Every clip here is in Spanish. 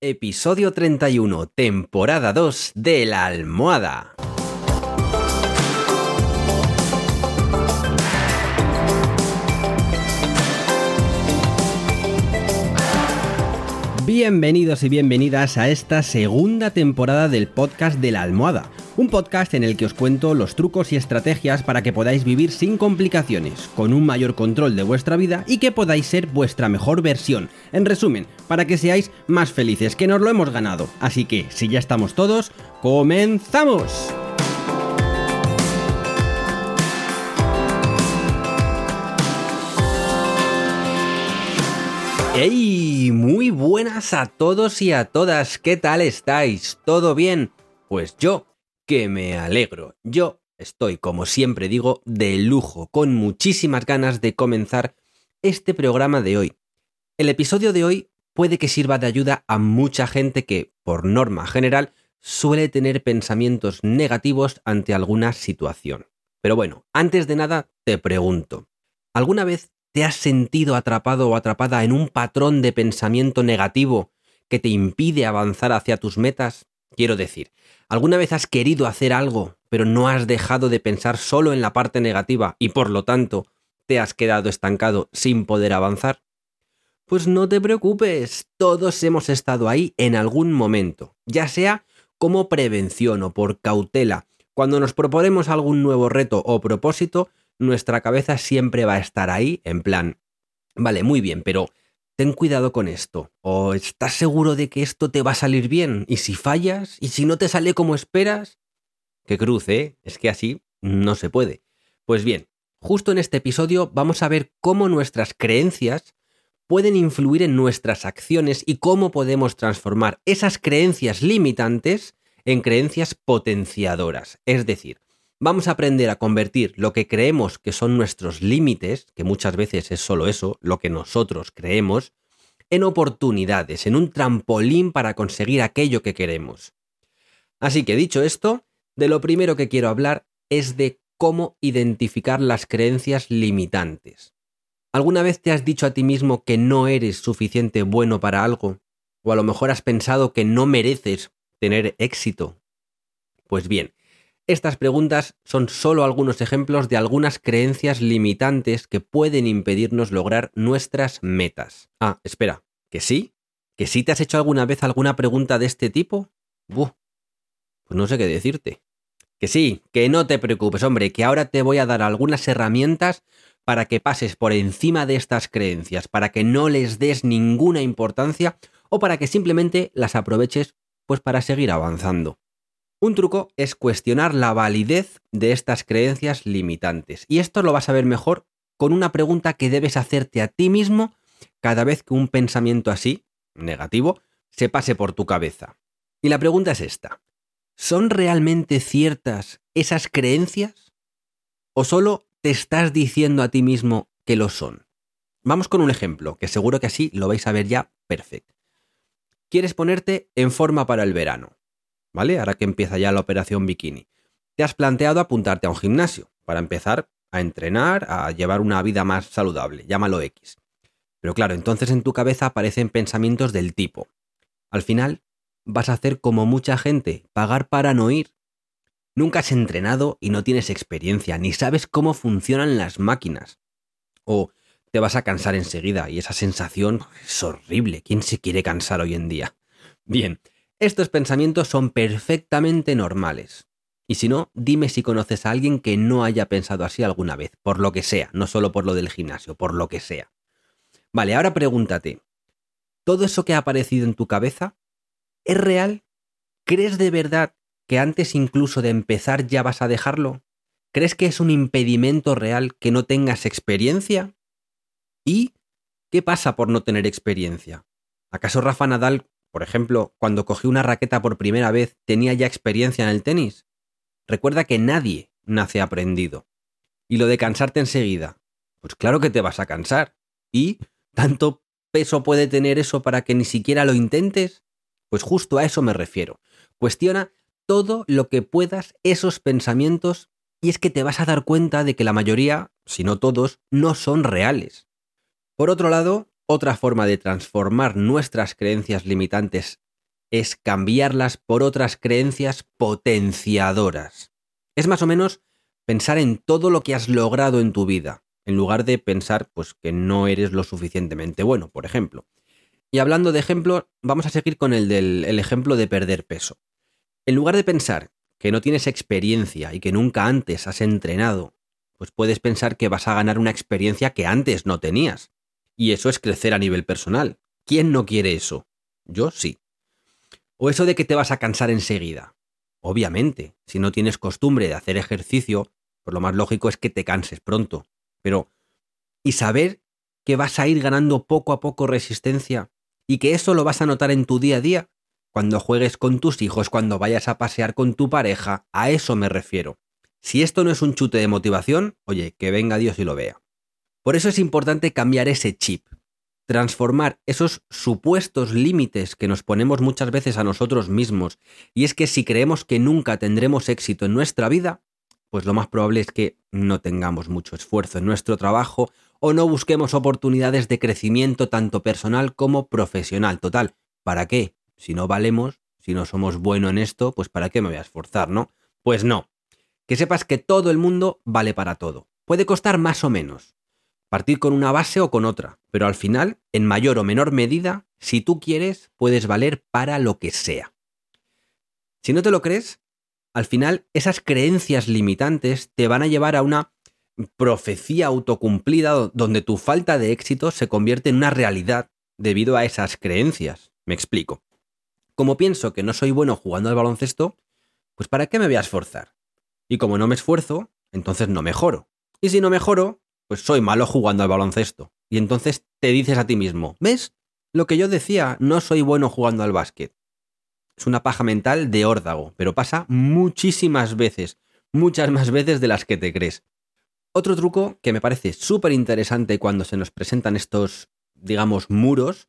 Episodio 31, temporada 2 de La Almohada. Bienvenidos y bienvenidas a esta segunda temporada del podcast de la almohada, un podcast en el que os cuento los trucos y estrategias para que podáis vivir sin complicaciones, con un mayor control de vuestra vida y que podáis ser vuestra mejor versión. En resumen, para que seáis más felices, que nos lo hemos ganado. Así que, si ya estamos todos, ¡comenzamos! ¡Hey! Muy buenas a todos y a todas. ¿Qué tal estáis? ¿Todo bien? Pues yo, que me alegro. Yo estoy, como siempre digo, de lujo, con muchísimas ganas de comenzar este programa de hoy. El episodio de hoy puede que sirva de ayuda a mucha gente que, por norma general, suele tener pensamientos negativos ante alguna situación. Pero bueno, antes de nada, te pregunto, ¿alguna vez ¿Te has sentido atrapado o atrapada en un patrón de pensamiento negativo que te impide avanzar hacia tus metas? Quiero decir, ¿alguna vez has querido hacer algo, pero no has dejado de pensar solo en la parte negativa y por lo tanto te has quedado estancado sin poder avanzar? Pues no te preocupes, todos hemos estado ahí en algún momento, ya sea como prevención o por cautela. Cuando nos proponemos algún nuevo reto o propósito, nuestra cabeza siempre va a estar ahí, en plan, vale, muy bien, pero ten cuidado con esto. O estás seguro de que esto te va a salir bien. Y si fallas, y si no te sale como esperas, qué cruce, ¿eh? Es que así no se puede. Pues bien, justo en este episodio vamos a ver cómo nuestras creencias pueden influir en nuestras acciones y cómo podemos transformar esas creencias limitantes en creencias potenciadoras. Es decir, vamos a aprender a convertir lo que creemos que son nuestros límites, que muchas veces es solo eso, lo que nosotros creemos, en oportunidades, en un trampolín para conseguir aquello que queremos. Así que dicho esto, de lo primero que quiero hablar es de cómo identificar las creencias limitantes. ¿Alguna vez te has dicho a ti mismo que no eres suficiente bueno para algo? ¿O a lo mejor has pensado que no mereces tener éxito? Pues bien, estas preguntas son solo algunos ejemplos de algunas creencias limitantes que pueden impedirnos lograr nuestras metas. Ah, espera, ¿que sí? ¿Que sí te has hecho alguna vez alguna pregunta de este tipo? Buh, pues no sé qué decirte. Que sí, que no te preocupes, hombre, que ahora te voy a dar algunas herramientas para que pases por encima de estas creencias, para que no les des ninguna importancia o para que simplemente las aproveches pues para seguir avanzando. Un truco es cuestionar la validez de estas creencias limitantes. Y esto lo vas a ver mejor con una pregunta que debes hacerte a ti mismo cada vez que un pensamiento así, negativo, se pase por tu cabeza. Y la pregunta es esta. ¿Son realmente ciertas esas creencias? ¿O solo te estás diciendo a ti mismo que lo son? Vamos con un ejemplo, que seguro que así lo vais a ver ya perfecto. Quieres ponerte en forma para el verano. ¿Vale? Ahora que empieza ya la operación bikini. Te has planteado apuntarte a un gimnasio para empezar a entrenar, a llevar una vida más saludable, llámalo X. Pero claro, entonces en tu cabeza aparecen pensamientos del tipo. Al final, vas a hacer como mucha gente, pagar para no ir. Nunca has entrenado y no tienes experiencia, ni sabes cómo funcionan las máquinas. O te vas a cansar enseguida y esa sensación es horrible. ¿Quién se quiere cansar hoy en día? Bien, estos pensamientos son perfectamente normales. Y si no, dime si conoces a alguien que no haya pensado así alguna vez, por lo que sea, no solo por lo del gimnasio, por lo que sea. Vale, ahora pregúntate, ¿todo eso que ha aparecido en tu cabeza es real? ¿Crees de verdad que antes incluso de empezar ya vas a dejarlo? ¿Crees que es un impedimento real que no tengas experiencia? ¿Y qué pasa por no tener experiencia? ¿Acaso Rafa Nadal por ejemplo, cuando cogí una raqueta por primera vez, tenía ya experiencia en el tenis. Recuerda que nadie nace aprendido. Y lo de cansarte enseguida. Pues claro que te vas a cansar. ¿Y tanto peso puede tener eso para que ni siquiera lo intentes? Pues justo a eso me refiero. Cuestiona todo lo que puedas esos pensamientos y es que te vas a dar cuenta de que la mayoría, si no todos, no son reales. Por otro lado, otra forma de transformar nuestras creencias limitantes es cambiarlas por otras creencias potenciadoras. Es más o menos pensar en todo lo que has logrado en tu vida, en lugar de pensar pues que no eres lo suficientemente bueno, por ejemplo. Y hablando de ejemplo, vamos a seguir con el del el ejemplo de perder peso. En lugar de pensar que no tienes experiencia y que nunca antes has entrenado, pues puedes pensar que vas a ganar una experiencia que antes no tenías. Y eso es crecer a nivel personal. ¿Quién no quiere eso? Yo sí. O eso de que te vas a cansar enseguida. Obviamente, si no tienes costumbre de hacer ejercicio, pues lo más lógico es que te canses pronto. Pero, ¿y saber que vas a ir ganando poco a poco resistencia y que eso lo vas a notar en tu día a día? Cuando juegues con tus hijos, cuando vayas a pasear con tu pareja, a eso me refiero. Si esto no es un chute de motivación, oye, que venga Dios y lo vea. Por eso es importante cambiar ese chip, transformar esos supuestos límites que nos ponemos muchas veces a nosotros mismos, y es que si creemos que nunca tendremos éxito en nuestra vida, pues lo más probable es que no tengamos mucho esfuerzo en nuestro trabajo o no busquemos oportunidades de crecimiento tanto personal como profesional. Total, ¿para qué? Si no valemos, si no somos buenos en esto, pues ¿para qué me voy a esforzar, no? Pues no. Que sepas que todo el mundo vale para todo. Puede costar más o menos, partir con una base o con otra, pero al final, en mayor o menor medida, si tú quieres, puedes valer para lo que sea. Si no te lo crees, al final esas creencias limitantes te van a llevar a una profecía autocumplida donde tu falta de éxito se convierte en una realidad debido a esas creencias. Me explico. Como pienso que no soy bueno jugando al baloncesto, pues ¿para qué me voy a esforzar? Y como no me esfuerzo, entonces no mejoro. Y si no mejoro, pues soy malo jugando al baloncesto. Y entonces te dices a ti mismo, ¿ves? Lo que yo decía, no soy bueno jugando al básquet. Es una paja mental de órdago, pero pasa muchísimas veces, muchas más veces de las que te crees. Otro truco que me parece súper interesante cuando se nos presentan estos, digamos, muros,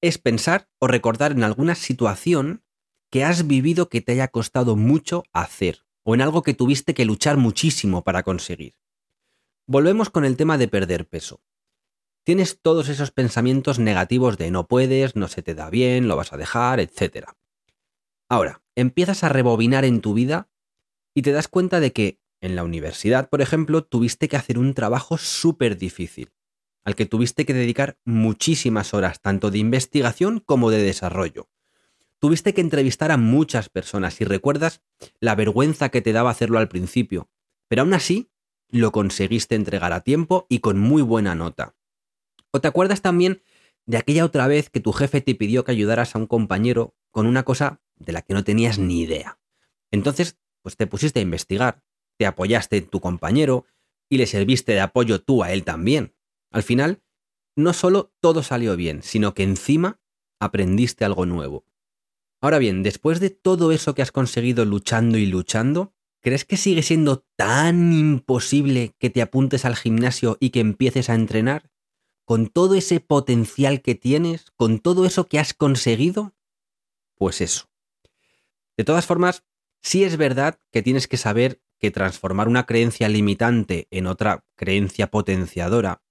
es pensar o recordar en alguna situación que has vivido que te haya costado mucho hacer, o en algo que tuviste que luchar muchísimo para conseguir. Volvemos con el tema de perder peso. Tienes todos esos pensamientos negativos de no puedes, no se te da bien, lo vas a dejar, etc. Ahora, empiezas a rebobinar en tu vida y te das cuenta de que en la universidad, por ejemplo, tuviste que hacer un trabajo súper difícil, al que tuviste que dedicar muchísimas horas, tanto de investigación como de desarrollo. Tuviste que entrevistar a muchas personas y recuerdas la vergüenza que te daba hacerlo al principio, pero aún así lo conseguiste entregar a tiempo y con muy buena nota. ¿O te acuerdas también de aquella otra vez que tu jefe te pidió que ayudaras a un compañero con una cosa de la que no tenías ni idea? Entonces, pues te pusiste a investigar, te apoyaste en tu compañero y le serviste de apoyo tú a él también. Al final, no solo todo salió bien, sino que encima aprendiste algo nuevo. Ahora bien, después de todo eso que has conseguido luchando y luchando, ¿Crees que sigue siendo tan imposible que te apuntes al gimnasio y que empieces a entrenar? ¿Con todo ese potencial que tienes? ¿Con todo eso que has conseguido? Pues eso. De todas formas, sí es verdad que tienes que saber que transformar una creencia limitante en otra creencia potenciadora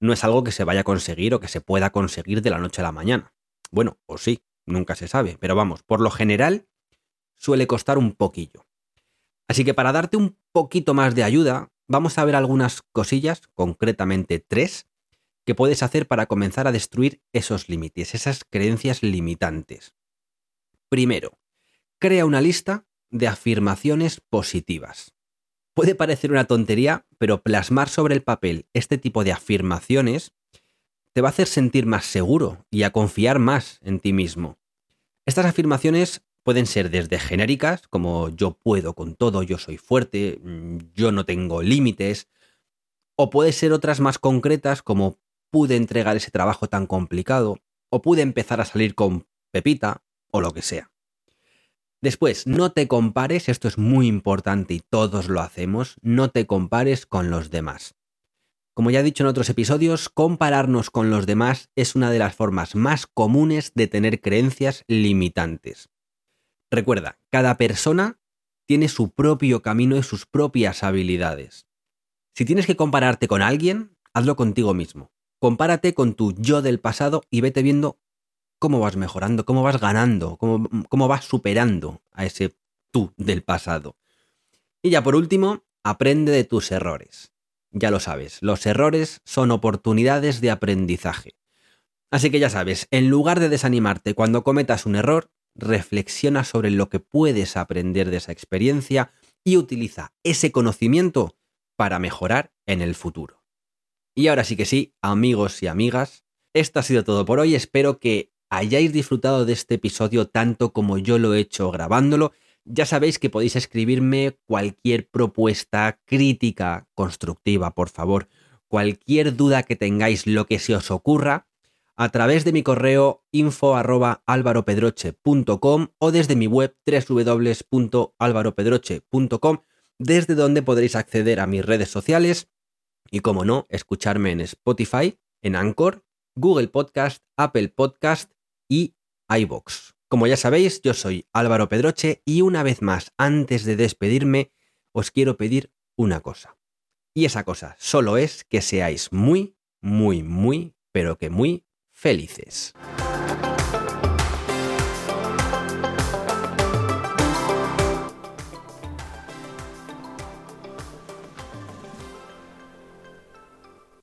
no es algo que se vaya a conseguir o que se pueda conseguir de la noche a la mañana. Bueno, o sí, nunca se sabe, pero vamos, por lo general suele costar un poquillo. Así que para darte un poquito más de ayuda, vamos a ver algunas cosillas, concretamente tres, que puedes hacer para comenzar a destruir esos límites, esas creencias limitantes. Primero, crea una lista de afirmaciones positivas. Puede parecer una tontería, pero plasmar sobre el papel este tipo de afirmaciones te va a hacer sentir más seguro y a confiar más en ti mismo. Estas afirmaciones Pueden ser desde genéricas, como yo puedo con todo, yo soy fuerte, mm, yo no tengo límites, o puede ser otras más concretas, como pude entregar ese trabajo tan complicado, o pude empezar a salir con Pepita, o lo que sea. Después, no te compares, esto es muy importante y todos lo hacemos, no te compares con los demás. Como ya he dicho en otros episodios, compararnos con los demás es una de las formas más comunes de tener creencias limitantes. Recuerda, cada persona tiene su propio camino y sus propias habilidades. Si tienes que compararte con alguien, hazlo contigo mismo. Compárate con tu yo del pasado y vete viendo cómo vas mejorando, cómo vas ganando, cómo, cómo vas superando a ese tú del pasado. Y ya por último, aprende de tus errores. Ya lo sabes, los errores son oportunidades de aprendizaje. Así que ya sabes, en lugar de desanimarte cuando cometas un error, reflexiona sobre lo que puedes aprender de esa experiencia y utiliza ese conocimiento para mejorar en el futuro. Y ahora sí que sí, amigos y amigas, esto ha sido todo por hoy. Espero que hayáis disfrutado de este episodio tanto como yo lo he hecho grabándolo ya sabéis que podéis escribirme cualquier propuesta, crítica, constructiva, por favor, cualquier duda que tengáis, lo que se os ocurra, a través de mi correo info o desde mi web www.alvaropedroche.com, desde donde podréis acceder a mis redes sociales y, como no, escucharme en Spotify, en Anchor, Google Podcast, Apple Podcast y iBox. Como ya sabéis, yo soy Álvaro Pedroche y una vez más, antes de despedirme, os quiero pedir una cosa. Y esa cosa solo es que seáis muy, muy, muy, pero que muy felices.